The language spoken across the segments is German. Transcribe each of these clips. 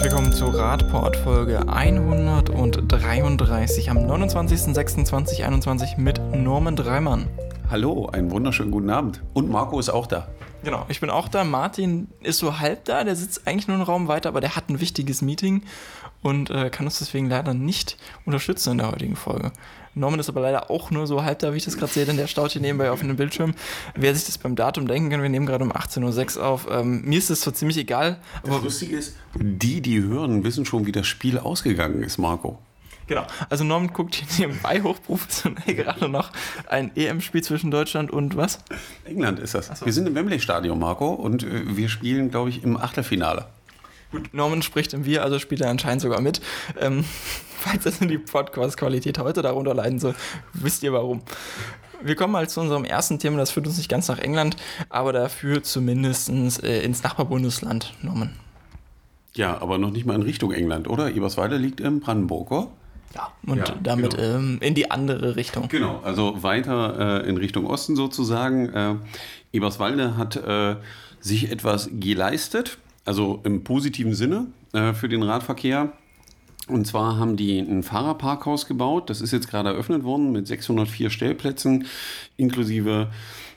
herzlich willkommen zur Radport Folge 133 am 29.06.2021 mit Norman Dreimann. Hallo, einen wunderschönen guten Abend. Und Marco ist auch da. Genau, ich bin auch da. Martin ist so halb da, der sitzt eigentlich nur einen Raum weiter, aber der hat ein wichtiges Meeting und äh, kann uns deswegen leider nicht unterstützen in der heutigen Folge. Norman ist aber leider auch nur so halb da, wie ich das gerade sehe, denn der staut hier nebenbei auf einem Bildschirm. Wer sich das beim Datum denken kann, wir nehmen gerade um 18.06 Uhr auf. Ähm, mir ist das so ziemlich egal. das Lustige ist, die, die hören, wissen schon, wie das Spiel ausgegangen ist, Marco. Genau. Also Norman guckt hier nebenbei hochprofessionell gerade noch ein EM-Spiel zwischen Deutschland und was? England ist das. So. Wir sind im Wembley-Stadion, Marco, und äh, wir spielen, glaube ich, im Achtelfinale. Gut, Norman spricht im Wir, also spielt er anscheinend sogar mit. Ähm, falls das in die Podcast-Qualität heute darunter leiden soll, wisst ihr warum. Wir kommen mal zu unserem ersten Thema, das führt uns nicht ganz nach England, aber dafür zumindest äh, ins Nachbarbundesland, Norman. Ja, aber noch nicht mal in Richtung England, oder? Eberswalde liegt in Brandenburg, oder? Ja, und ja, damit genau. ähm, in die andere Richtung. Genau, also weiter äh, in Richtung Osten sozusagen. Äh, Eberswalde hat äh, sich etwas geleistet, also im positiven Sinne äh, für den Radverkehr. Und zwar haben die ein Fahrerparkhaus gebaut. Das ist jetzt gerade eröffnet worden mit 604 Stellplätzen inklusive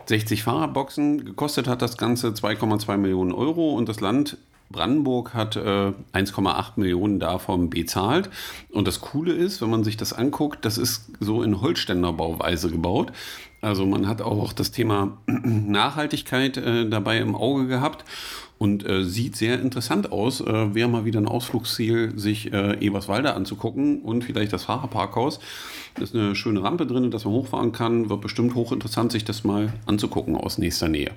60 Fahrerboxen. Gekostet hat das Ganze 2,2 Millionen Euro und das Land Brandenburg hat äh, 1,8 Millionen davon bezahlt. Und das Coole ist, wenn man sich das anguckt, das ist so in Holzständerbauweise gebaut. Also man hat auch das Thema Nachhaltigkeit äh, dabei im Auge gehabt und äh, sieht sehr interessant aus. Äh, Wäre mal wieder ein Ausflugsziel, sich äh, Eberswalde anzugucken und vielleicht das Fahrerparkhaus. Da ist eine schöne Rampe drin, dass man hochfahren kann. Wird bestimmt hochinteressant, sich das mal anzugucken aus nächster Nähe.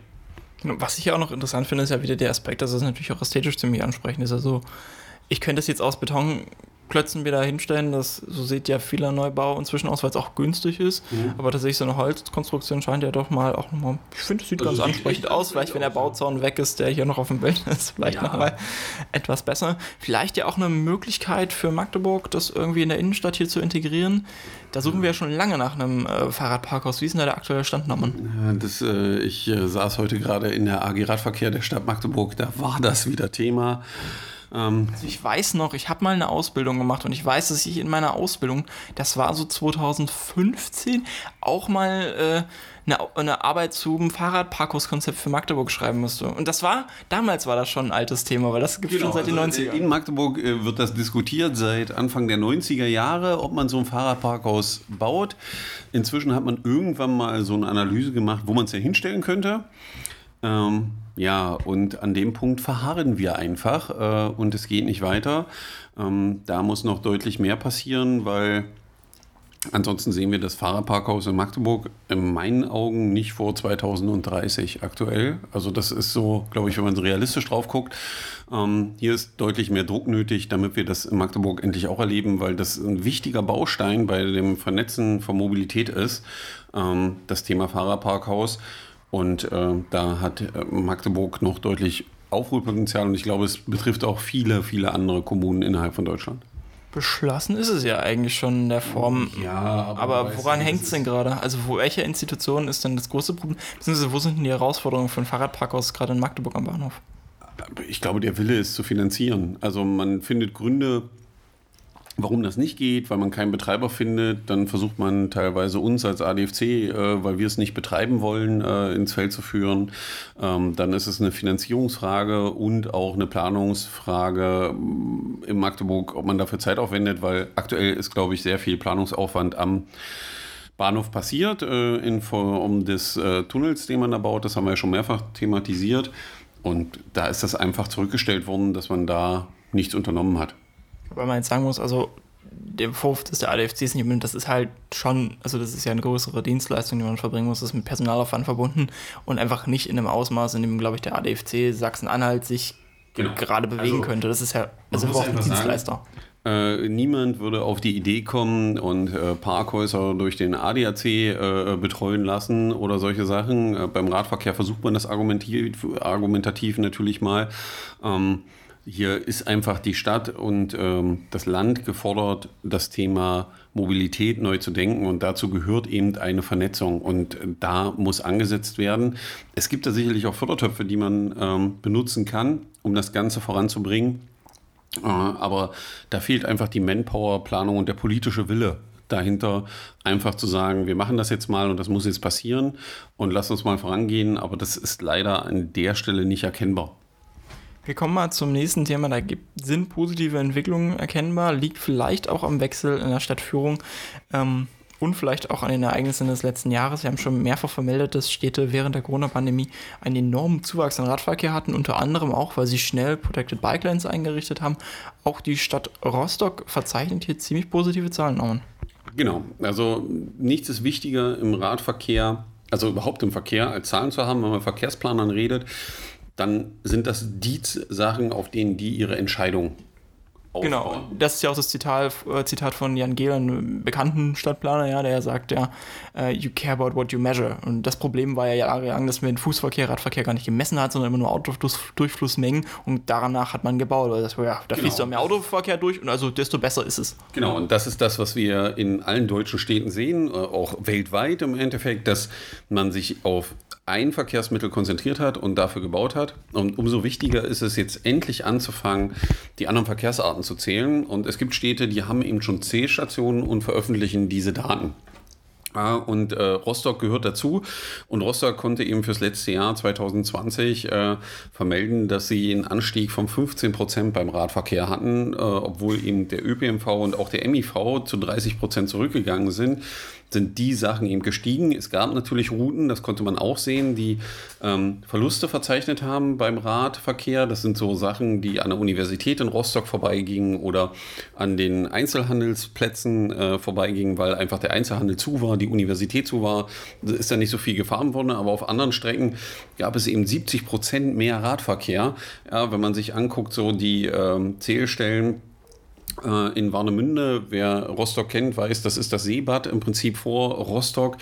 Was ich ja auch noch interessant finde, ist ja wieder der Aspekt, dass es natürlich auch ästhetisch ziemlich ansprechend ist. Also, ich könnte das jetzt aus Beton Klötzen wieder hinstellen. Das, so sieht ja vieler Neubau inzwischen aus, weil es auch günstig ist. Mhm. Aber tatsächlich so eine Holzkonstruktion scheint ja doch mal auch nochmal, ich finde, es sieht also ganz ansprechend aus. Vielleicht, wenn der Bauzaun weg ist, der hier noch auf dem Bild ist, vielleicht ja. nochmal etwas besser. Vielleicht ja auch eine Möglichkeit für Magdeburg, das irgendwie in der Innenstadt hier zu integrieren. Da suchen wir ja schon lange nach einem äh, Fahrradparkhaus. Wie ist denn da der aktuelle Stand, Norman? Das, äh, ich äh, saß heute gerade in der AG Radverkehr der Stadt Magdeburg. Da war das wieder Thema. Ähm, also ich weiß noch, ich habe mal eine Ausbildung gemacht und ich weiß, dass ich in meiner Ausbildung, das war so 2015, auch mal äh, eine, eine Arbeit zum Fahrradparkhauskonzept für Magdeburg schreiben musste. Und das war, damals war das schon ein altes Thema, weil das gibt es genau, schon seit den also 90ern. In Magdeburg äh, wird das diskutiert seit Anfang der 90er Jahre, ob man so ein Fahrradparkhaus baut. Inzwischen hat man irgendwann mal so eine Analyse gemacht, wo man es ja hinstellen könnte. Ähm, ja, und an dem Punkt verharren wir einfach äh, und es geht nicht weiter. Ähm, da muss noch deutlich mehr passieren, weil ansonsten sehen wir das Fahrerparkhaus in Magdeburg in meinen Augen nicht vor 2030 aktuell. Also das ist so, glaube ich, wenn man realistisch drauf guckt. Ähm, hier ist deutlich mehr Druck nötig, damit wir das in Magdeburg endlich auch erleben, weil das ein wichtiger Baustein bei dem Vernetzen von Mobilität ist, ähm, das Thema Fahrerparkhaus. Und äh, da hat äh, Magdeburg noch deutlich Aufholpotenzial und ich glaube, es betrifft auch viele, viele andere Kommunen innerhalb von Deutschland. Beschlossen ist es ja eigentlich schon in der Form. Ja, aber, aber woran hängt es denn gerade? Also, wo, welche Institution ist denn das große Problem? Beziehungsweise, wo sind denn die Herausforderungen für ein Fahrradparkhaus gerade in Magdeburg am Bahnhof? Ich glaube, der Wille ist zu finanzieren. Also, man findet Gründe, Warum das nicht geht, weil man keinen Betreiber findet, dann versucht man teilweise uns als ADFC, äh, weil wir es nicht betreiben wollen, äh, ins Feld zu führen. Ähm, dann ist es eine Finanzierungsfrage und auch eine Planungsfrage mm, in Magdeburg, ob man dafür Zeit aufwendet, weil aktuell ist, glaube ich, sehr viel Planungsaufwand am Bahnhof passiert äh, in Form des äh, Tunnels, den man da baut. Das haben wir ja schon mehrfach thematisiert. Und da ist das einfach zurückgestellt worden, dass man da nichts unternommen hat weil man jetzt sagen muss, also der Vorwurf, dass der ADFC es nicht übernimmt, das ist halt schon, also das ist ja eine größere Dienstleistung, die man verbringen muss, das ist mit Personalaufwand verbunden und einfach nicht in einem Ausmaß, in dem, glaube ich, der ADFC Sachsen-Anhalt sich genau. gerade bewegen also, könnte. Das ist ja also auch ein Dienstleister. Äh, niemand würde auf die Idee kommen und äh, Parkhäuser durch den ADAC äh, betreuen lassen oder solche Sachen. Äh, beim Radverkehr versucht man das argumentativ, argumentativ natürlich mal. Ähm, hier ist einfach die Stadt und ähm, das Land gefordert, das Thema Mobilität neu zu denken und dazu gehört eben eine Vernetzung und da muss angesetzt werden. Es gibt da sicherlich auch Fördertöpfe, die man ähm, benutzen kann, um das Ganze voranzubringen. Äh, aber da fehlt einfach die Manpower-Planung und der politische Wille dahinter, einfach zu sagen, wir machen das jetzt mal und das muss jetzt passieren und lass uns mal vorangehen. Aber das ist leider an der Stelle nicht erkennbar. Wir kommen mal zum nächsten Thema. Da gibt, sind positive Entwicklungen erkennbar, liegt vielleicht auch am Wechsel in der Stadtführung. Ähm, und vielleicht auch an den Ereignissen des letzten Jahres. Wir haben schon mehrfach vermeldet, dass Städte während der Corona-Pandemie einen enormen Zuwachs an Radverkehr hatten, unter anderem auch, weil sie schnell Protected Bike Lanes eingerichtet haben. Auch die Stadt Rostock verzeichnet hier ziemlich positive Zahlen, Norman. Genau, also nichts ist wichtiger im Radverkehr, also überhaupt im Verkehr, als Zahlen zu haben, wenn man Verkehrsplanern redet, dann sind das die Sachen, auf denen die ihre Entscheidung aufbauen. Genau, das ist ja auch das Zitat, äh, Zitat von Jan Gehl, einem bekannten Stadtplaner, ja, der sagt ja, uh, you care about what you measure. Und das Problem war ja jahrelang, dass man den Fußverkehr, Radverkehr gar nicht gemessen hat, sondern immer nur Autodurchflussmengen und danach hat man gebaut. Weil das, ja, da genau. fließt ja mehr Autoverkehr durch und also desto besser ist es. Genau, und das ist das, was wir in allen deutschen Städten sehen, äh, auch weltweit im Endeffekt, dass man sich auf ein Verkehrsmittel konzentriert hat und dafür gebaut hat. Und umso wichtiger ist es jetzt endlich anzufangen, die anderen Verkehrsarten zu zählen. Und es gibt Städte, die haben eben schon C-Stationen und veröffentlichen diese Daten. Und äh, Rostock gehört dazu. Und Rostock konnte eben fürs letzte Jahr 2020 äh, vermelden, dass sie einen Anstieg von 15 Prozent beim Radverkehr hatten, äh, obwohl eben der ÖPNV und auch der MIV zu 30 Prozent zurückgegangen sind sind die Sachen eben gestiegen. Es gab natürlich Routen, das konnte man auch sehen, die ähm, Verluste verzeichnet haben beim Radverkehr. Das sind so Sachen, die an der Universität in Rostock vorbeigingen oder an den Einzelhandelsplätzen äh, vorbeigingen, weil einfach der Einzelhandel zu war, die Universität zu war. Da ist da nicht so viel gefahren worden, aber auf anderen Strecken gab es eben 70 Prozent mehr Radverkehr. Ja, wenn man sich anguckt, so die ähm, Zählstellen, äh, in Warnemünde. Wer Rostock kennt, weiß, das ist das Seebad im Prinzip vor Rostock.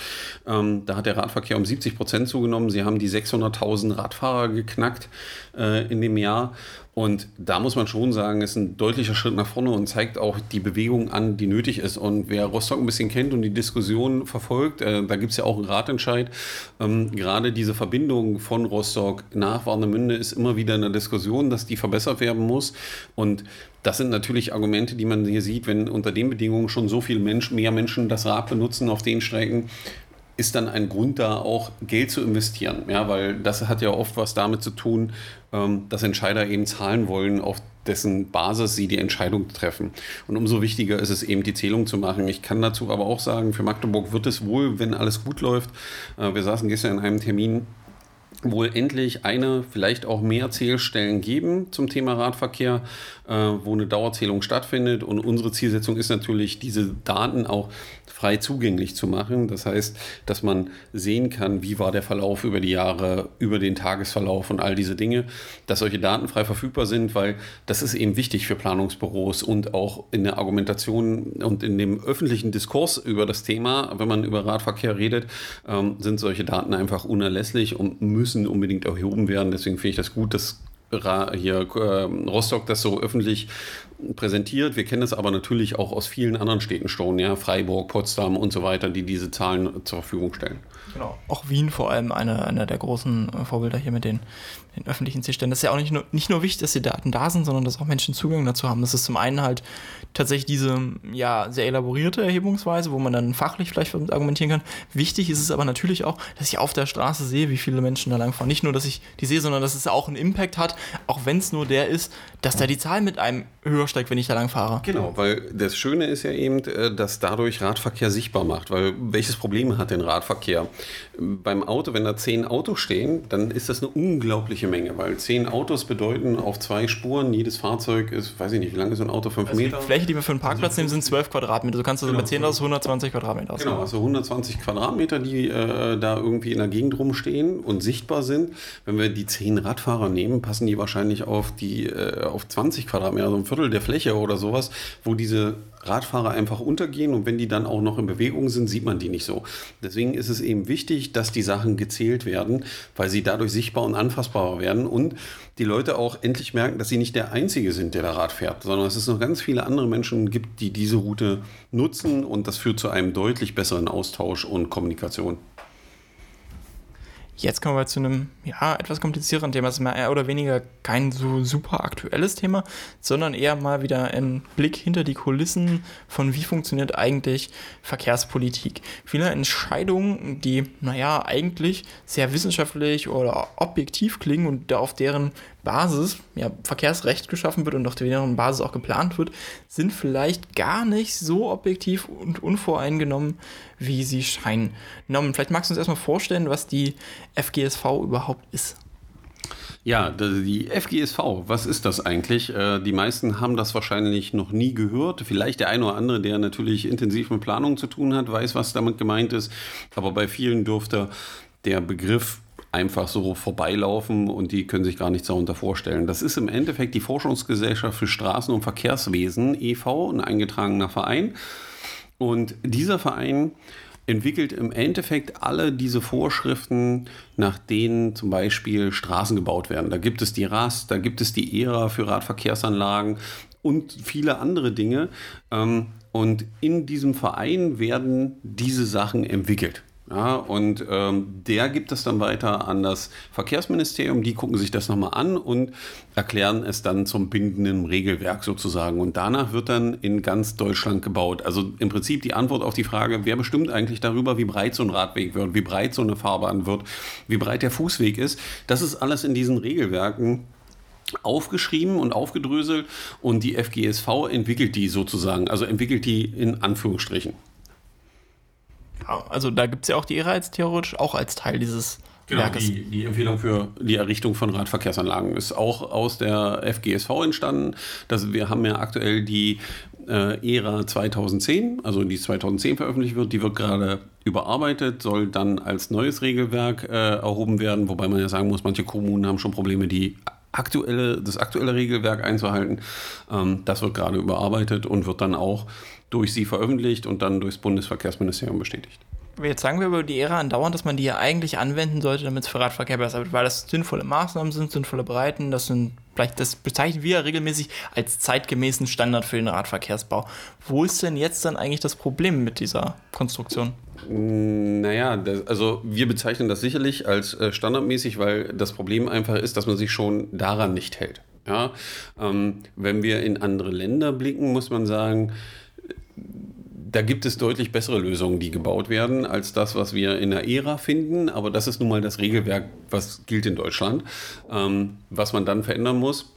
Ähm, da hat der Radverkehr um 70 Prozent zugenommen. Sie haben die 600.000 Radfahrer geknackt äh, in dem Jahr. Und da muss man schon sagen, ist ein deutlicher Schritt nach vorne und zeigt auch die Bewegung an, die nötig ist. Und wer Rostock ein bisschen kennt und die Diskussion verfolgt, äh, da gibt es ja auch einen Ratentscheid. Ähm, gerade diese Verbindung von Rostock nach Warnemünde ist immer wieder in der Diskussion, dass die verbessert werden muss. Und das sind natürlich Argumente, die man hier sieht, wenn unter den Bedingungen schon so viele Menschen, mehr Menschen das Rad benutzen auf den Strecken, ist dann ein Grund da auch Geld zu investieren. Ja, weil das hat ja oft was damit zu tun, ähm, dass Entscheider eben zahlen wollen, auf dessen Basis sie die Entscheidung treffen. Und umso wichtiger ist es eben, die Zählung zu machen. Ich kann dazu aber auch sagen, für Magdeburg wird es wohl, wenn alles gut läuft. Äh, wir saßen gestern in einem Termin wohl endlich eine, vielleicht auch mehr Zählstellen geben zum Thema Radverkehr, äh, wo eine Dauerzählung stattfindet. Und unsere Zielsetzung ist natürlich, diese Daten auch frei zugänglich zu machen. Das heißt, dass man sehen kann, wie war der Verlauf über die Jahre, über den Tagesverlauf und all diese Dinge, dass solche Daten frei verfügbar sind, weil das ist eben wichtig für Planungsbüros und auch in der Argumentation und in dem öffentlichen Diskurs über das Thema, wenn man über Radverkehr redet, ähm, sind solche Daten einfach unerlässlich und müssen unbedingt erhoben werden. Deswegen finde ich das gut, dass hier äh, Rostock das so öffentlich präsentiert. Wir kennen es aber natürlich auch aus vielen anderen Städten schon, ja, Freiburg, Potsdam und so weiter, die diese Zahlen zur Verfügung stellen. Genau. Auch Wien vor allem einer eine der großen äh, Vorbilder hier mit den, den öffentlichen Zählstellen. Das ist ja auch nicht nur, nicht nur wichtig, dass die Daten da sind, sondern dass auch Menschen Zugang dazu haben. Das ist zum einen halt tatsächlich diese ja, sehr elaborierte Erhebungsweise, wo man dann fachlich vielleicht argumentieren kann. Wichtig ist es aber natürlich auch, dass ich auf der Straße sehe, wie viele Menschen da langfahren. Nicht nur, dass ich die sehe, sondern dass es auch einen Impact hat, auch wenn es nur der ist, dass da die Zahl mit einem höher steigt, wenn ich da lang fahre. Genau, weil das Schöne ist ja eben, äh, dass dadurch Radverkehr sichtbar macht. Weil welches Problem hat denn Radverkehr? Beim Auto, wenn da zehn Autos stehen, dann ist das eine unglaubliche Menge, weil zehn Autos bedeuten auf zwei Spuren, jedes Fahrzeug ist, weiß ich nicht, wie lange ist so ein Auto? Fünf also Meter? Die Fläche, die wir für einen Parkplatz also, nehmen, sind zwölf Quadratmeter. Du kannst also genau. mit 10 aus 120 Quadratmeter Genau, also 120 Quadratmeter, die äh, da irgendwie in der Gegend rumstehen und sichtbar sind. Wenn wir die zehn Radfahrer nehmen, passen die wahrscheinlich auf die äh, auf 20 Quadratmeter, also ein Viertel der Fläche oder sowas, wo diese Radfahrer einfach untergehen und wenn die dann auch noch in Bewegung sind, sieht man die nicht so. Deswegen ist es eben wichtig, dass die Sachen gezählt werden, weil sie dadurch sichtbar und anfassbarer werden und die Leute auch endlich merken, dass sie nicht der Einzige sind, der da Rad fährt, sondern dass es noch ganz viele andere Menschen gibt, die diese Route nutzen und das führt zu einem deutlich besseren Austausch und Kommunikation. Jetzt kommen wir zu einem, ja, etwas komplizierteren Thema. Das ist mehr oder weniger kein so super aktuelles Thema, sondern eher mal wieder ein Blick hinter die Kulissen von wie funktioniert eigentlich Verkehrspolitik. Viele Entscheidungen, die, naja, eigentlich sehr wissenschaftlich oder objektiv klingen und auf deren Basis, ja, Verkehrsrecht geschaffen wird und auf deren Basis auch geplant wird, sind vielleicht gar nicht so objektiv und unvoreingenommen, wie sie scheinen. Norman, vielleicht magst du uns erstmal vorstellen, was die FGSV überhaupt ist. Ja, die FGSV, was ist das eigentlich? Äh, die meisten haben das wahrscheinlich noch nie gehört. Vielleicht der eine oder andere, der natürlich intensiv mit Planung zu tun hat, weiß, was damit gemeint ist. Aber bei vielen dürfte der Begriff einfach so vorbeilaufen und die können sich gar nichts darunter vorstellen. Das ist im Endeffekt die Forschungsgesellschaft für Straßen- und Verkehrswesen e.V., ein eingetragener Verein. Und dieser Verein entwickelt im Endeffekt alle diese Vorschriften, nach denen zum Beispiel Straßen gebaut werden. Da gibt es die RAS, da gibt es die ERA für Radverkehrsanlagen und viele andere Dinge. Ähm, und in diesem Verein werden diese Sachen entwickelt. Ja, und ähm, der gibt es dann weiter an das Verkehrsministerium. Die gucken sich das nochmal an und erklären es dann zum bindenden Regelwerk sozusagen. Und danach wird dann in ganz Deutschland gebaut. Also im Prinzip die Antwort auf die Frage, wer bestimmt eigentlich darüber, wie breit so ein Radweg wird, wie breit so eine Fahrbahn wird, wie breit der Fußweg ist. Das ist alles in diesen Regelwerken aufgeschrieben und aufgedröselt und die FGSV entwickelt die sozusagen, also entwickelt die in Anführungsstrichen. Also da gibt es ja auch die ERA jetzt theoretisch auch als Teil dieses Genau, Werkes. Die, die Empfehlung für die Errichtung von Radverkehrsanlagen ist auch aus der FGSV entstanden. Das, wir haben ja aktuell die äh, ERA 2010, also die 2010 veröffentlicht wird, die wird gerade überarbeitet, soll dann als neues Regelwerk äh, erhoben werden, wobei man ja sagen muss, manche Kommunen haben schon Probleme, die aktuelle, das aktuelle Regelwerk einzuhalten. Ähm, das wird gerade überarbeitet und wird dann auch durch sie veröffentlicht und dann durchs Bundesverkehrsministerium bestätigt. Jetzt sagen wir über die Ära andauernd, dass man die ja eigentlich anwenden sollte, damit es für Radverkehr besser wird, weil das sinnvolle Maßnahmen sind, sinnvolle Breiten, das sind vielleicht, das bezeichnen wir ja regelmäßig als zeitgemäßen Standard für den Radverkehrsbau. Wo ist denn jetzt dann eigentlich das Problem mit dieser Konstruktion? Mm, naja, das, also wir bezeichnen das sicherlich als äh, standardmäßig, weil das Problem einfach ist, dass man sich schon daran nicht hält. Ja? Ähm, wenn wir in andere Länder blicken, muss man sagen, da gibt es deutlich bessere Lösungen, die gebaut werden, als das, was wir in der Ära finden. Aber das ist nun mal das Regelwerk, was gilt in Deutschland. Ähm, was man dann verändern muss,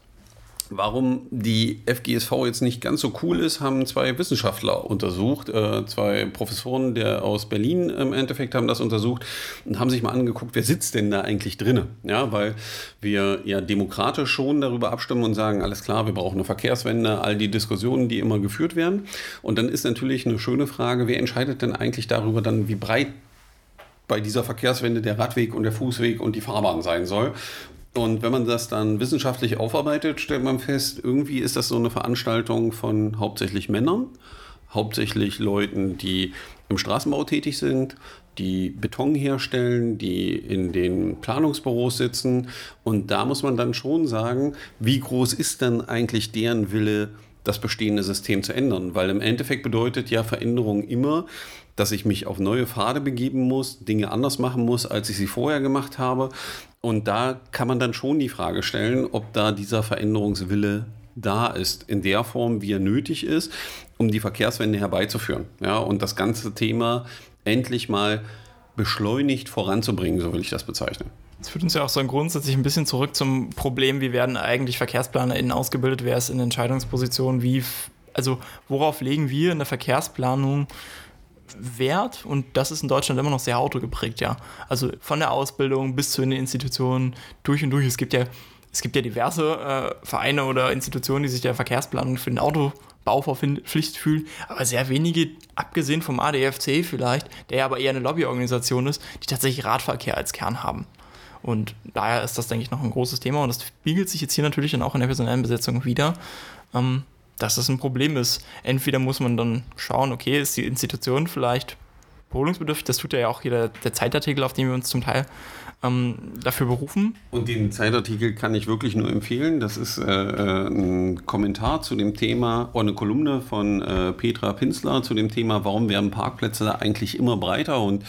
Warum die FGSV jetzt nicht ganz so cool ist, haben zwei Wissenschaftler untersucht. Äh, zwei Professoren der aus Berlin im Endeffekt haben das untersucht und haben sich mal angeguckt, wer sitzt denn da eigentlich drin? Ja, weil wir ja demokratisch schon darüber abstimmen und sagen, alles klar, wir brauchen eine Verkehrswende, all die Diskussionen, die immer geführt werden. Und dann ist natürlich eine schöne Frage, wer entscheidet denn eigentlich darüber dann, wie breit bei dieser Verkehrswende der Radweg und der Fußweg und die Fahrbahn sein soll. Und wenn man das dann wissenschaftlich aufarbeitet, stellt man fest, irgendwie ist das so eine Veranstaltung von hauptsächlich Männern, hauptsächlich Leuten, die im Straßenbau tätig sind, die Beton herstellen, die in den Planungsbüros sitzen. Und da muss man dann schon sagen, wie groß ist dann eigentlich deren Wille, das bestehende System zu ändern? Weil im Endeffekt bedeutet ja Veränderung immer, dass ich mich auf neue Pfade begeben muss, Dinge anders machen muss, als ich sie vorher gemacht habe. Und da kann man dann schon die Frage stellen, ob da dieser Veränderungswille da ist, in der Form, wie er nötig ist, um die Verkehrswende herbeizuführen. Ja, und das ganze Thema endlich mal beschleunigt voranzubringen, so will ich das bezeichnen. Das führt uns ja auch so grundsätzlich ein bisschen zurück zum Problem, wie werden eigentlich VerkehrsplanerInnen ausgebildet, wer ist in Entscheidungspositionen, wie, also worauf legen wir in der Verkehrsplanung Wert und das ist in Deutschland immer noch sehr autogeprägt, ja. Also von der Ausbildung bis zu den Institutionen durch und durch. Es gibt ja, es gibt ja diverse äh, Vereine oder Institutionen, die sich der Verkehrsplanung für den Autobau verpflichtet fühlen, aber sehr wenige, abgesehen vom ADFC vielleicht, der aber eher eine Lobbyorganisation ist, die tatsächlich Radverkehr als Kern haben. Und daher ist das, denke ich, noch ein großes Thema und das spiegelt sich jetzt hier natürlich dann auch in der personellen Besetzung wieder. Ähm, dass das ein Problem ist. Entweder muss man dann schauen, okay, ist die Institution vielleicht beholungsbedürftig, das tut ja auch jeder der Zeitartikel, auf den wir uns zum Teil ähm, dafür berufen. Und den Zeitartikel kann ich wirklich nur empfehlen. Das ist äh, äh ein Kommentar zu dem Thema, oder eine Kolumne von äh, Petra Pinsler zu dem Thema, warum werden Parkplätze eigentlich immer breiter und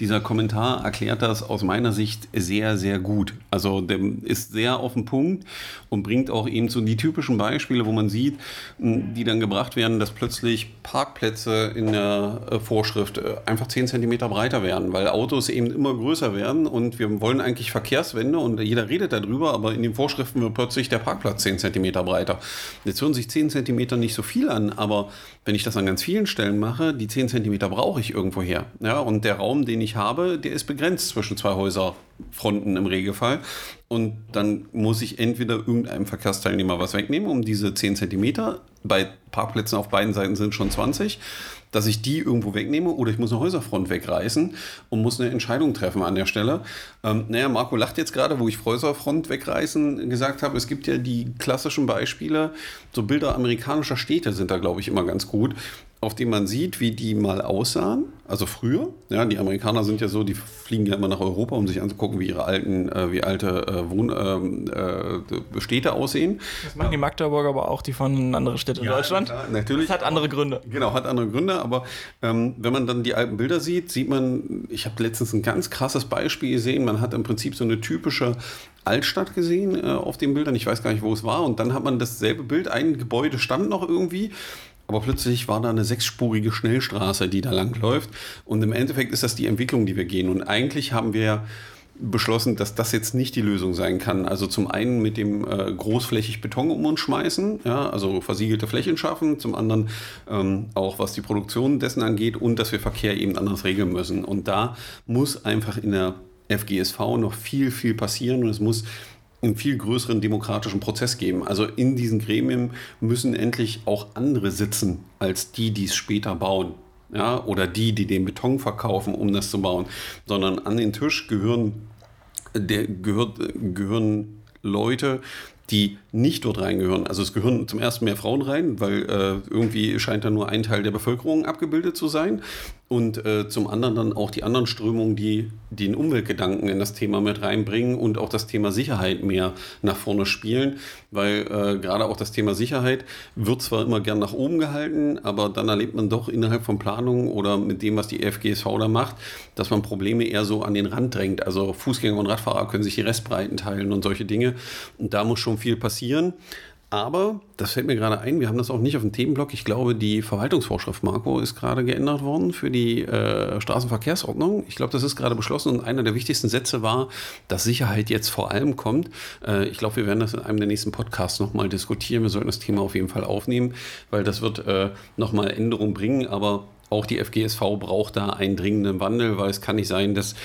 dieser Kommentar erklärt das aus meiner Sicht sehr, sehr gut. Also der ist sehr auf den Punkt und bringt auch eben so die typischen Beispiele, wo man sieht, die dann gebracht werden, dass plötzlich Parkplätze in der äh, Vorschrift äh, einfach 10 cm breiter werden, weil Autos eben immer größer werden und wir wollen eigentlich Verkehrswende und jeder redet darüber, aber in den Vorschriften wird plötzlich der Parkplatz 10 cm breiter. Jetzt hören sich 10 cm nicht so viel an, aber wenn ich das an ganz vielen Stellen mache, die 10 cm brauche ich irgendwo her. Ja, und der Raum, den ich habe, der ist begrenzt zwischen zwei Häuserfronten im Regelfall. Und dann muss ich entweder irgendeinem Verkehrsteilnehmer was wegnehmen, um diese 10 cm. Bei Parkplätzen auf beiden Seiten sind schon 20 dass ich die irgendwo wegnehme oder ich muss eine Häuserfront wegreißen und muss eine Entscheidung treffen an der Stelle. Ähm, naja, Marco lacht jetzt gerade, wo ich Häuserfront wegreißen gesagt habe. Es gibt ja die klassischen Beispiele, so Bilder amerikanischer Städte sind da, glaube ich, immer ganz gut auf dem man sieht, wie die mal aussahen, also früher. Ja, die Amerikaner sind ja so, die fliegen ja immer nach Europa, um sich anzugucken, wie ihre alten, äh, wie alte äh, Wohn ähm, äh, Städte aussehen. Das machen die Magdeburger aber auch, die von anderen Städten ja, in Deutschland. Klar, natürlich. Das hat andere Gründe. Genau, hat andere Gründe, aber ähm, wenn man dann die alten Bilder sieht, sieht man, ich habe letztens ein ganz krasses Beispiel gesehen, man hat im Prinzip so eine typische Altstadt gesehen äh, auf den Bildern. Ich weiß gar nicht, wo es war. Und dann hat man dasselbe Bild. Ein Gebäude stand noch irgendwie. Aber plötzlich war da eine sechsspurige Schnellstraße, die da lang läuft. Und im Endeffekt ist das die Entwicklung, die wir gehen. Und eigentlich haben wir beschlossen, dass das jetzt nicht die Lösung sein kann. Also zum einen mit dem äh, großflächig Beton um uns schmeißen, ja, also versiegelte Flächen schaffen, zum anderen ähm, auch was die Produktion dessen angeht und dass wir Verkehr eben anders regeln müssen. Und da muss einfach in der FGSV noch viel, viel passieren und es muss einen viel größeren demokratischen Prozess geben. Also in diesen Gremien müssen endlich auch andere sitzen als die, die es später bauen. Ja, oder die, die den Beton verkaufen, um das zu bauen, sondern an den Tisch gehören, der, gehört, gehören Leute, die nicht dort reingehören. Also es gehören zum ersten mehr Frauen rein, weil äh, irgendwie scheint da nur ein Teil der Bevölkerung abgebildet zu sein. Und äh, zum anderen dann auch die anderen Strömungen, die den Umweltgedanken in das Thema mit reinbringen und auch das Thema Sicherheit mehr nach vorne spielen. Weil äh, gerade auch das Thema Sicherheit wird zwar immer gern nach oben gehalten, aber dann erlebt man doch innerhalb von Planungen oder mit dem, was die FGSV da macht, dass man Probleme eher so an den Rand drängt. Also Fußgänger und Radfahrer können sich die Restbreiten teilen und solche Dinge. Und da muss schon viel passieren. Aber, das fällt mir gerade ein, wir haben das auch nicht auf dem Themenblock. Ich glaube, die Verwaltungsvorschrift, Marco, ist gerade geändert worden für die äh, Straßenverkehrsordnung. Ich glaube, das ist gerade beschlossen und einer der wichtigsten Sätze war, dass Sicherheit jetzt vor allem kommt. Äh, ich glaube, wir werden das in einem der nächsten Podcasts nochmal diskutieren. Wir sollten das Thema auf jeden Fall aufnehmen, weil das wird äh, nochmal Änderungen bringen. Aber auch die FGSV braucht da einen dringenden Wandel, weil es kann nicht sein, dass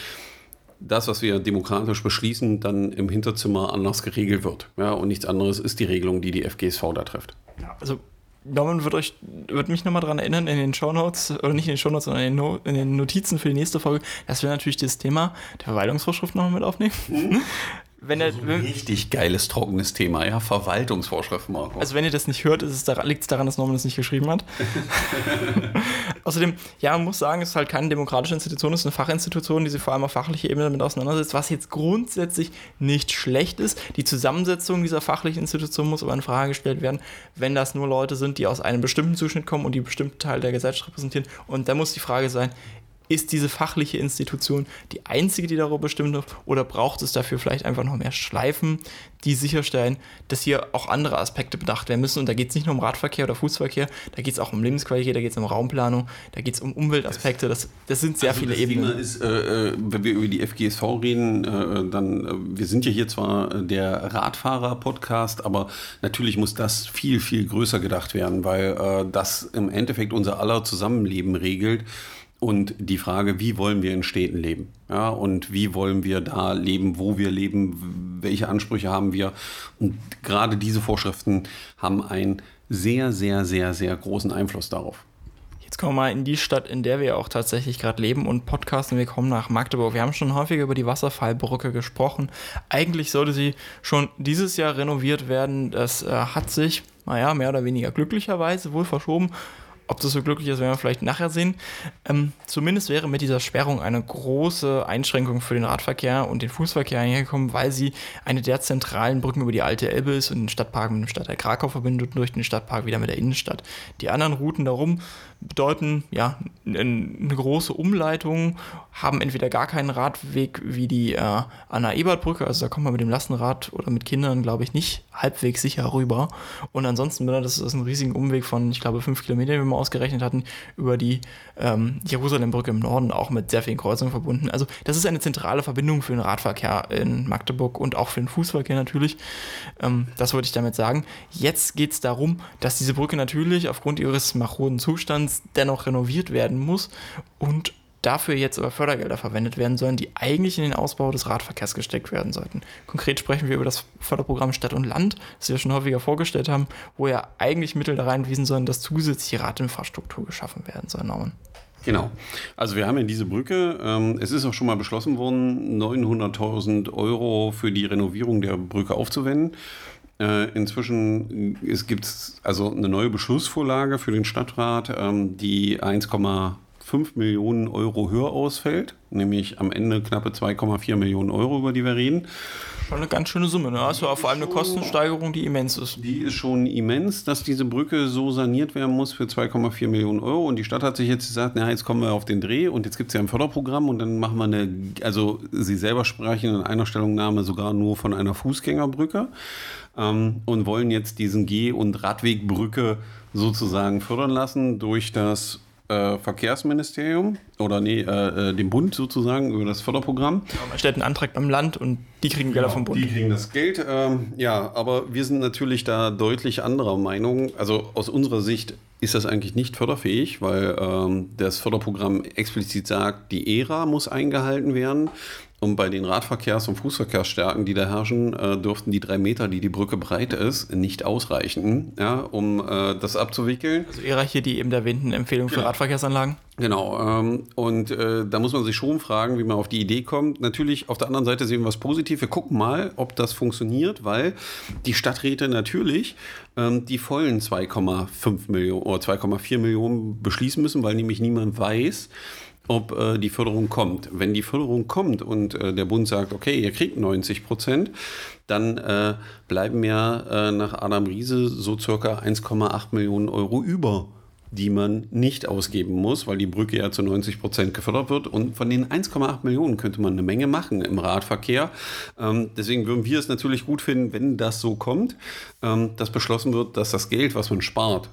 das, was wir demokratisch beschließen, dann im Hinterzimmer anders geregelt wird. Ja, und nichts anderes ist die Regelung, die die FGSV da trifft. Ja, also Norman wird euch wird mich nochmal daran erinnern in den Shownotes, oder nicht in den Shownotes, sondern in den, no in den Notizen für die nächste Folge, dass wir natürlich das Thema der Verwaltungsvorschrift nochmal mit aufnehmen. Mhm. wenn er, wenn, richtig geiles, trockenes Thema, ja, Verwaltungsvorschriften, Marco. Also wenn ihr das nicht hört, ist es da, liegt es daran, dass Norman das nicht geschrieben hat. Außerdem, ja, man muss sagen, es ist halt keine demokratische Institution, es ist eine Fachinstitution, die sich vor allem auf fachlicher Ebene damit auseinandersetzt, was jetzt grundsätzlich nicht schlecht ist. Die Zusammensetzung dieser fachlichen Institution muss aber in Frage gestellt werden, wenn das nur Leute sind, die aus einem bestimmten Zuschnitt kommen und die bestimmten Teil der Gesellschaft repräsentieren. Und da muss die Frage sein, ist diese fachliche Institution die einzige, die darüber bestimmt wird, oder braucht es dafür vielleicht einfach noch mehr Schleifen, die sicherstellen, dass hier auch andere Aspekte bedacht werden müssen? Und da geht es nicht nur um Radverkehr oder Fußverkehr, da geht es auch um Lebensqualität, da geht es um Raumplanung, da geht es um Umweltaspekte. Das, das sind sehr also viele das Ebenen. Thema ist, äh, äh wenn wir über die FGSV reden, äh, dann, äh, wir sind ja hier zwar der Radfahrer-Podcast, aber natürlich muss das viel, viel größer gedacht werden, weil äh, das im Endeffekt unser aller Zusammenleben regelt und die Frage, wie wollen wir in Städten leben? Ja, und wie wollen wir da leben, wo wir leben, welche Ansprüche haben wir? Und gerade diese Vorschriften haben einen sehr, sehr, sehr, sehr großen Einfluss darauf. Jetzt kommen wir mal in die Stadt, in der wir auch tatsächlich gerade leben und podcasten. Wir kommen nach Magdeburg. Wir haben schon häufiger über die Wasserfallbrücke gesprochen. Eigentlich sollte sie schon dieses Jahr renoviert werden. Das äh, hat sich, naja, mehr oder weniger glücklicherweise wohl verschoben Ob das so glücklich ist, werden wir vielleicht nachher sehen. Ähm, zumindest wäre mit dieser Sperrung eine große Einschränkung für den Radverkehr und den Fußverkehr einhergekommen, weil sie eine der zentralen Brücken über die alte Elbe ist und den Stadtpark mit dem Stadtteil Krakau verbindet und durch den Stadtpark wieder mit der Innenstadt. Die anderen Routen darum bedeuten ja eine große Umleitung, haben entweder gar keinen Radweg wie die äh, Anna-Ebert-Brücke, also da kommt man mit dem Lastenrad oder mit Kindern, glaube ich, nicht halbwegs sicher rüber. Und ansonsten das ist ein riesiger Umweg von, ich glaube, fünf Kilometern, wie wir ausgerechnet hatten, über die ähm, Jerusalembrücke im Norden, auch mit sehr vielen Kreuzungen verbunden. Also das ist eine zentrale Verbindung für den Radverkehr in Magdeburg und auch für den Fußverkehr natürlich. Ähm, das wollte ich damit sagen. Jetzt geht es darum, dass diese Brücke natürlich aufgrund ihres maroden Zustands dennoch renoviert werden muss und dafür jetzt aber Fördergelder verwendet werden sollen, die eigentlich in den Ausbau des Radverkehrs gesteckt werden sollten. Konkret sprechen wir über das Förderprogramm Stadt und Land, das wir schon häufiger vorgestellt haben, wo ja eigentlich Mittel da reinwiesen sollen, dass zusätzliche Radinfrastruktur geschaffen werden soll, Norman. Genau. Also wir haben ja diese Brücke. Ähm, es ist auch schon mal beschlossen worden, 900.000 Euro für die Renovierung der Brücke aufzuwenden. Äh, inzwischen es gibt also eine neue Beschlussvorlage für den Stadtrat, ähm, die 1,5 Millionen Euro höher ausfällt, nämlich am Ende knappe 2,4 Millionen Euro, über die wir reden. Schon eine ganz schöne Summe, ne? Also vor allem eine Kostensteigerung, die immens ist. Die ist schon immens, dass diese Brücke so saniert werden muss für 2,4 Millionen Euro. Und die Stadt hat sich jetzt gesagt, na, jetzt kommen wir auf den Dreh und jetzt gibt es ja ein Förderprogramm und dann machen wir eine, also sie selber sprechen in einer Stellungnahme sogar nur von einer Fußgängerbrücke ähm, und wollen jetzt diesen Geh- und Radwegbrücke sozusagen fördern lassen durch das äh, Verkehrsministerium oder nee, äh, äh, dem Bund sozusagen über das Förderprogramm. Ja, man stellt einen Antrag beim Land und die kriegen Gelder genau, vom Bund. Die kriegen das Geld, ähm, ja, aber wir sind natürlich da deutlich anderer Meinung. Also aus unserer Sicht ist das eigentlich nicht förderfähig, weil ähm, das Förderprogramm explizit sagt, die ERA muss eingehalten werden. Und bei den Radverkehrs- und Fußverkehrsstärken, die da herrschen, äh, dürften die drei Meter, die die Brücke breit ist, nicht ausreichen, ja, um äh, das abzuwickeln. Also ERA hier die eben erwähnten Empfehlungen für ja. Radverkehrsanlagen? Genau. Ähm, und äh, da muss man sich schon fragen, wie man auf die Idee kommt. Natürlich, auf der anderen Seite sehen wir was Positives. Wir gucken mal, ob das funktioniert, weil die Stadträte natürlich ähm, die vollen 2,5 Millionen oder 2,4 Millionen beschließen müssen, weil nämlich niemand weiß, ob äh, die Förderung kommt. Wenn die Förderung kommt und äh, der Bund sagt, okay, ihr kriegt 90 Prozent, dann äh, bleiben ja äh, nach Adam Riese so circa 1,8 Millionen Euro über die man nicht ausgeben muss, weil die Brücke ja zu 90 Prozent gefördert wird. Und von den 1,8 Millionen könnte man eine Menge machen im Radverkehr. Ähm, deswegen würden wir es natürlich gut finden, wenn das so kommt, ähm, dass beschlossen wird, dass das Geld, was man spart,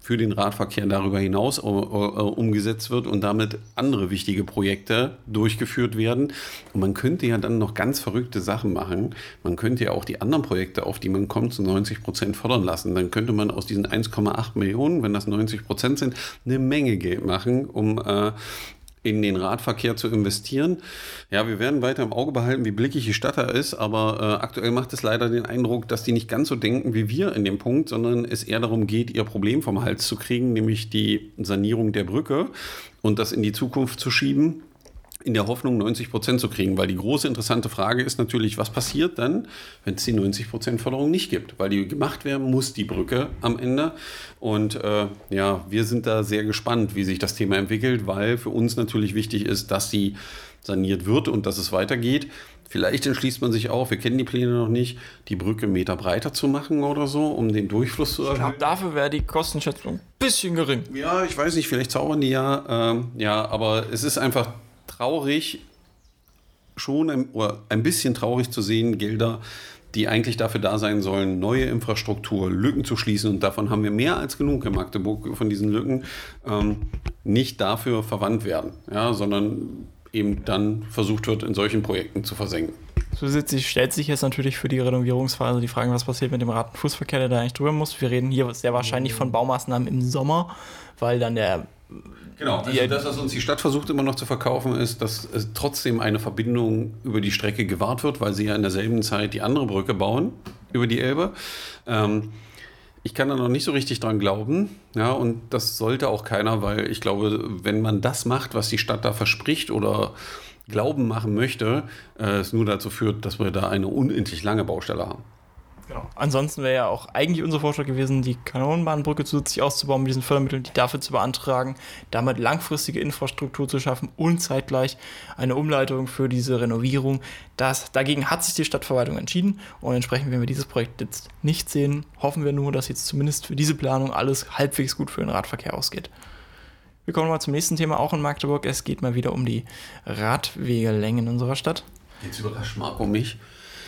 für den Radverkehr darüber hinaus äh, äh, umgesetzt wird und damit andere wichtige Projekte durchgeführt werden. Und man könnte ja dann noch ganz verrückte Sachen machen. Man könnte ja auch die anderen Projekte, auf die man kommt, zu 90 Prozent fördern lassen. Dann könnte man aus diesen 1,8 Millionen, wenn das 90 Prozent sind, eine Menge Geld machen, um äh, in den Radverkehr zu investieren. Ja, wir werden weiter im Auge behalten, wie blickig die Stadt da ist, aber äh, aktuell macht es leider den Eindruck, dass die nicht ganz so denken wie wir in dem Punkt, sondern es eher darum geht, ihr Problem vom Hals zu kriegen, nämlich die Sanierung der Brücke und das in die Zukunft zu schieben in der Hoffnung, 90 Prozent zu kriegen. Weil die große interessante Frage ist natürlich, was passiert dann, wenn es die 90 Prozent Förderung nicht gibt? Weil die gemacht werden muss, die Brücke am Ende. Und äh, ja, wir sind da sehr gespannt, wie sich das Thema entwickelt, weil für uns natürlich wichtig ist, dass sie saniert wird und dass es weitergeht. Vielleicht entschließt man sich auch, wir kennen die Pläne noch nicht, die Brücke einen Meter breiter zu machen oder so, um den Durchfluss zu erhöhen. Ich glaube, dafür wäre die Kostenschätzung ein bisschen gering. Ja, ich weiß nicht, vielleicht zaubern die ja. Ähm, ja, aber es ist einfach traurig, schon ein, oder ein bisschen traurig zu sehen, Gelder, die eigentlich dafür da sein sollen, neue Infrastruktur, Lücken zu schließen. Und davon haben wir mehr als genug in Magdeburg von diesen Lücken, ähm, nicht dafür verwandt werden, ja, sondern eben dann versucht wird, in solchen Projekten zu versenken. Zusätzlich stellt sich jetzt natürlich für die Renovierungsphase die Frage, was passiert mit dem Rad- und Fußverkehr, der da eigentlich drüber muss. Wir reden hier sehr wahrscheinlich von Baumaßnahmen im Sommer, weil dann der Genau, also das, was uns die Stadt versucht immer noch zu verkaufen, ist, dass trotzdem eine Verbindung über die Strecke gewahrt wird, weil sie ja in derselben Zeit die andere Brücke bauen über die Elbe. Ähm, ich kann da noch nicht so richtig dran glauben, ja, und das sollte auch keiner, weil ich glaube, wenn man das macht, was die Stadt da verspricht oder glauben machen möchte, äh, es nur dazu führt, dass wir da eine unendlich lange Baustelle haben. Genau. Ansonsten wäre ja auch eigentlich unser Vorschlag gewesen, die Kanonenbahnbrücke zusätzlich auszubauen mit diesen Fördermitteln, die dafür zu beantragen, damit langfristige Infrastruktur zu schaffen und zeitgleich eine Umleitung für diese Renovierung. Das, dagegen hat sich die Stadtverwaltung entschieden und entsprechend, wenn wir dieses Projekt jetzt nicht sehen, hoffen wir nur, dass jetzt zumindest für diese Planung alles halbwegs gut für den Radverkehr ausgeht. Wir kommen mal zum nächsten Thema, auch in Magdeburg. Es geht mal wieder um die Radwegelängen in unserer Stadt. Jetzt überrascht Marco mich.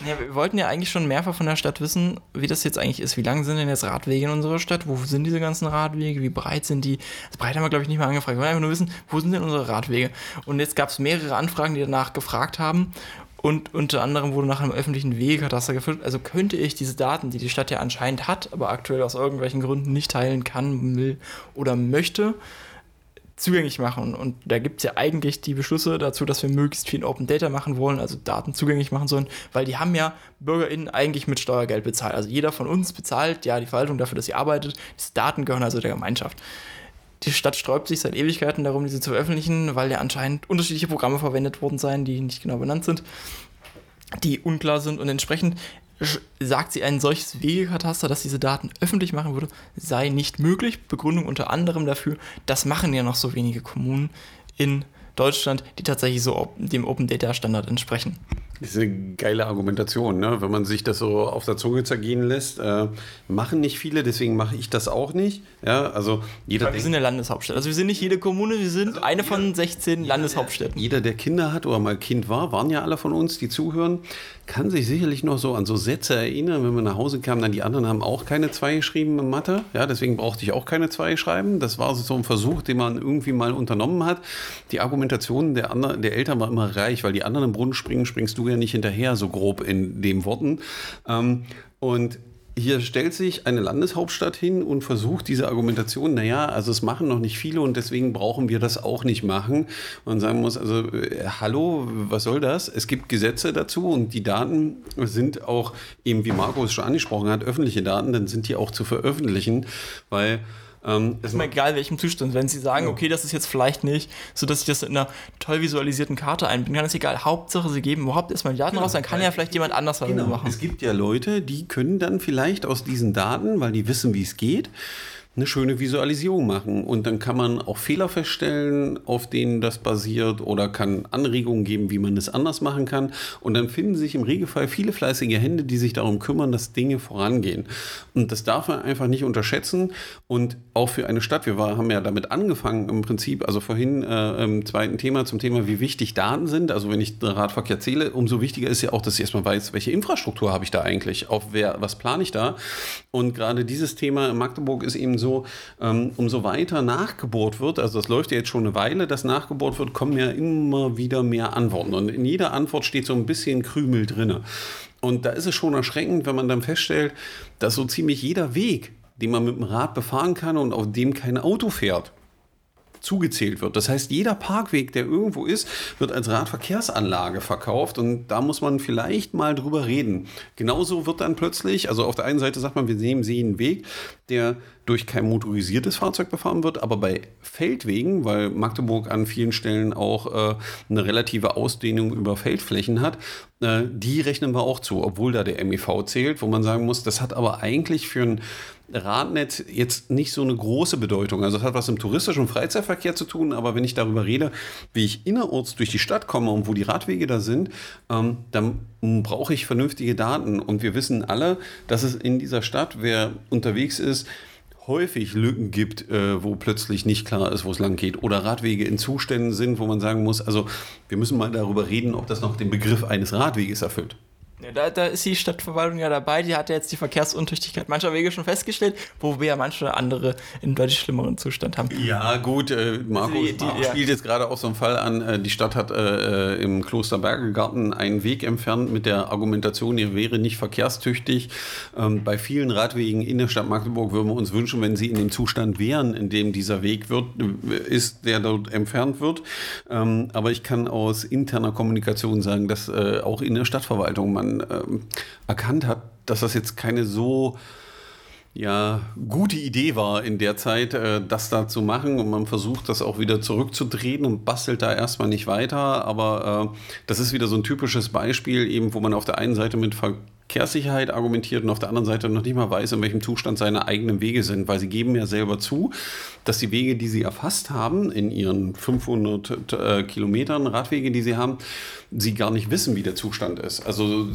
Ja, wir wollten ja eigentlich schon mehrfach von der Stadt wissen, wie das jetzt eigentlich ist. Wie lang sind denn jetzt Radwege in unserer Stadt? Wo sind diese ganzen Radwege? Wie breit sind die? Also breit haben wir, glaube ich, nicht mal angefragt. Wir wollen einfach nur wissen, wo sind denn unsere Radwege? Und jetzt gab es mehrere Anfragen, die danach gefragt haben. Und unter anderem wurde nach einem öffentlichen Wegekataster geführt. Also könnte ich diese Daten, die die Stadt ja anscheinend hat, aber aktuell aus irgendwelchen Gründen nicht teilen kann, will oder möchte, zugänglich machen. Und da gibt es ja eigentlich die Beschlüsse dazu, dass wir möglichst viel Open Data machen wollen, also Daten zugänglich machen sollen, weil die haben ja BürgerInnen eigentlich mit Steuergeld bezahlt. Also jeder von uns bezahlt ja die Verwaltung dafür, dass sie arbeitet. Diese Daten gehören also der Gemeinschaft. Die Stadt sträubt sich seit Ewigkeiten darum, diese zu veröffentlichen, weil ja anscheinend unterschiedliche Programme verwendet worden seien, die nicht genau benannt sind, die unklar sind und entsprechend sagt sie, ein solches Wegekataster, das diese Daten öffentlich machen würde, sei nicht möglich. Begründung unter anderem dafür, das machen ja noch so wenige Kommunen in Deutschland, die tatsächlich so dem Open Data Standard entsprechen. Das ist eine geile Argumentation, ne? wenn man sich das so auf der Zunge zergehen lässt. Äh, machen nicht viele, deswegen mache ich das auch nicht. Ja, also jeder wir sind eine Landeshauptstadt. Also wir sind nicht jede Kommune, wir sind also eine jeder, von 16 jeder, Landeshauptstädten. Jeder, der Kinder hat oder mal Kind war, waren ja alle von uns, die zuhören, kann sich sicherlich noch so an so Sätze erinnern, wenn wir nach Hause kamen, dann die anderen haben auch keine zwei geschrieben in Mathe. Ja, deswegen brauchte ich auch keine zwei schreiben. Das war so ein Versuch, den man irgendwie mal unternommen hat. Die Argumentation der, anderen, der Eltern war immer reich, weil die anderen im Brunnen springen, springst du ja nicht hinterher, so grob in den Worten. Ähm, und hier stellt sich eine Landeshauptstadt hin und versucht diese Argumentation, naja, also es machen noch nicht viele und deswegen brauchen wir das auch nicht machen. Man sagen muss, also äh, hallo, was soll das? Es gibt Gesetze dazu und die Daten sind auch, eben wie Markus schon angesprochen hat, öffentliche Daten, dann sind die auch zu veröffentlichen, weil ähm, ist mir egal, welchem Zustand. Wenn Sie sagen, ja. okay, das ist jetzt vielleicht nicht, so dass ich das in einer toll visualisierten Karte einbinden kann, ist egal. Hauptsache, Sie geben überhaupt erstmal die Daten genau. raus, dann kann ja vielleicht jemand anders was genau. machen. Es gibt ja Leute, die können dann vielleicht aus diesen Daten, weil die wissen, wie es geht, eine schöne Visualisierung machen. Und dann kann man auch Fehler feststellen, auf denen das basiert oder kann Anregungen geben, wie man es anders machen kann. Und dann finden sich im Regelfall viele fleißige Hände, die sich darum kümmern, dass Dinge vorangehen. Und das darf man einfach nicht unterschätzen. Und auch für eine Stadt, wir haben ja damit angefangen im Prinzip, also vorhin äh, im zweiten Thema zum Thema, wie wichtig Daten sind. Also wenn ich Radverkehr zähle, umso wichtiger ist ja auch, dass ich erstmal weiß, welche Infrastruktur habe ich da eigentlich, auf wer, was plane ich da. Und gerade dieses Thema in Magdeburg ist eben so, so, ähm, umso weiter nachgebohrt wird, also das läuft ja jetzt schon eine Weile, dass nachgebohrt wird, kommen ja immer wieder mehr Antworten. Und in jeder Antwort steht so ein bisschen Krümel drin. Und da ist es schon erschreckend, wenn man dann feststellt, dass so ziemlich jeder Weg, den man mit dem Rad befahren kann und auf dem kein Auto fährt, zugezählt wird. Das heißt, jeder Parkweg, der irgendwo ist, wird als Radverkehrsanlage verkauft und da muss man vielleicht mal drüber reden. Genauso wird dann plötzlich, also auf der einen Seite sagt man, wir nehmen sie einen Weg, der durch kein motorisiertes Fahrzeug befahren wird, aber bei Feldwegen, weil Magdeburg an vielen Stellen auch äh, eine relative Ausdehnung über Feldflächen hat, äh, die rechnen wir auch zu, obwohl da der MEV zählt, wo man sagen muss, das hat aber eigentlich für ein Radnetz jetzt nicht so eine große Bedeutung. Also es hat was im touristischen Freizeitverkehr zu tun, aber wenn ich darüber rede, wie ich innerorts durch die Stadt komme und wo die Radwege da sind, ähm, dann brauche ich vernünftige Daten. Und wir wissen alle, dass es in dieser Stadt, wer unterwegs ist, häufig Lücken gibt, äh, wo plötzlich nicht klar ist, wo es lang geht. Oder Radwege in Zuständen sind, wo man sagen muss, also wir müssen mal darüber reden, ob das noch den Begriff eines Radweges erfüllt. Ja, da, da, ist die Stadtverwaltung ja dabei, die hat ja jetzt die Verkehrsuntüchtigkeit mancher Wege schon festgestellt, wo wir ja manche andere in deutlich schlimmeren Zustand haben. Ja, gut, äh, Markus die, die, ja. spielt jetzt gerade auch so einen Fall an. Äh, die Stadt hat äh, im Kloster Bergegarten einen Weg entfernt mit der Argumentation, er wäre nicht verkehrstüchtig. Ähm, bei vielen Radwegen in der Stadt Magdeburg würden wir uns wünschen, wenn sie in dem Zustand wären, in dem dieser Weg wird, äh, ist, der dort entfernt wird. Ähm, aber ich kann aus interner Kommunikation sagen, dass äh, auch in der Stadtverwaltung man ähm, erkannt hat, dass das jetzt keine so ja, gute Idee war in der Zeit, äh, das da zu machen. Und man versucht, das auch wieder zurückzudrehen und bastelt da erstmal nicht weiter. Aber äh, das ist wieder so ein typisches Beispiel, eben, wo man auf der einen Seite mit Ver Verkehrssicherheit argumentiert und auf der anderen Seite noch nicht mal weiß, in welchem Zustand seine eigenen Wege sind, weil sie geben ja selber zu, dass die Wege, die sie erfasst haben, in ihren 500 äh, Kilometern Radwege, die sie haben, sie gar nicht wissen, wie der Zustand ist. Also,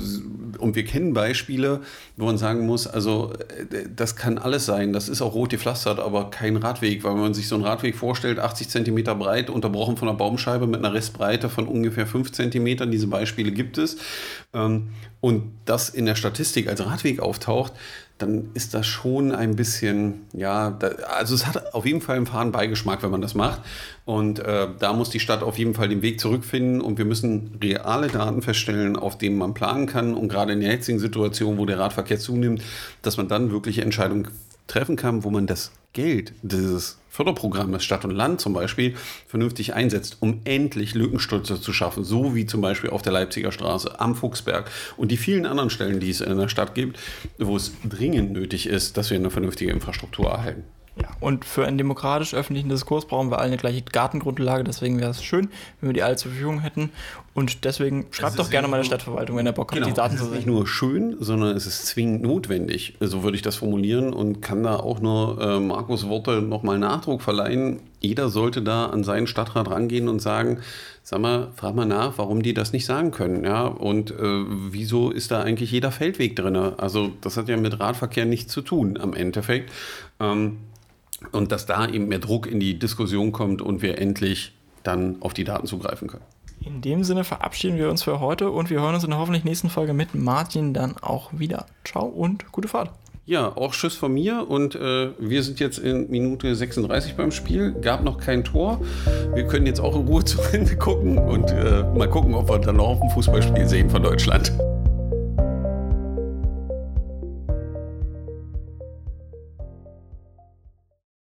und wir kennen Beispiele, wo man sagen muss, also äh, das kann alles sein, das ist auch rot gepflastert, aber kein Radweg, weil wenn man sich so einen Radweg vorstellt, 80 Zentimeter breit, unterbrochen von einer Baumscheibe mit einer Restbreite von ungefähr 5 Zentimetern, diese Beispiele gibt es, ähm, und das in der Statistik als Radweg auftaucht, dann ist das schon ein bisschen, ja, da, also es hat auf jeden Fall einen fahren Beigeschmack, wenn man das macht. Und äh, da muss die Stadt auf jeden Fall den Weg zurückfinden und wir müssen reale Daten feststellen, auf denen man planen kann. Und gerade in der jetzigen Situation, wo der Radverkehr zunimmt, dass man dann wirkliche Entscheidungen treffen kann, wo man das Geld dieses Förderprogrammes Stadt und Land zum Beispiel vernünftig einsetzt, um endlich Lückenstütze zu schaffen, so wie zum Beispiel auf der Leipziger Straße, am Fuchsberg und die vielen anderen Stellen, die es in der Stadt gibt, wo es dringend nötig ist, dass wir eine vernünftige Infrastruktur erhalten. Ja, und für einen demokratisch öffentlichen Diskurs brauchen wir alle eine gleiche Gartengrundlage. Deswegen wäre es schön, wenn wir die alle zur Verfügung hätten. Und deswegen schreibt doch gerne mal der Stadtverwaltung, wenn ihr Bock genau, habt, die Daten zu sehen. Es ist nicht nur schön, sondern es ist zwingend notwendig. So würde ich das formulieren und kann da auch nur äh, Markus Worte nochmal Nachdruck verleihen. Jeder sollte da an seinen Stadtrat rangehen und sagen, sag mal, frag mal nach, warum die das nicht sagen können. Ja? Und äh, wieso ist da eigentlich jeder Feldweg drin? Also das hat ja mit Radverkehr nichts zu tun am Endeffekt. Ähm, und dass da eben mehr Druck in die Diskussion kommt und wir endlich dann auf die Daten zugreifen können. In dem Sinne verabschieden wir uns für heute und wir hören uns in der hoffentlich nächsten Folge mit Martin dann auch wieder. Ciao und gute Fahrt. Ja, auch Tschüss von mir und äh, wir sind jetzt in Minute 36 beim Spiel. Gab noch kein Tor. Wir können jetzt auch in Ruhe zu Ende gucken und äh, mal gucken, ob wir dann noch ein Fußballspiel sehen von Deutschland.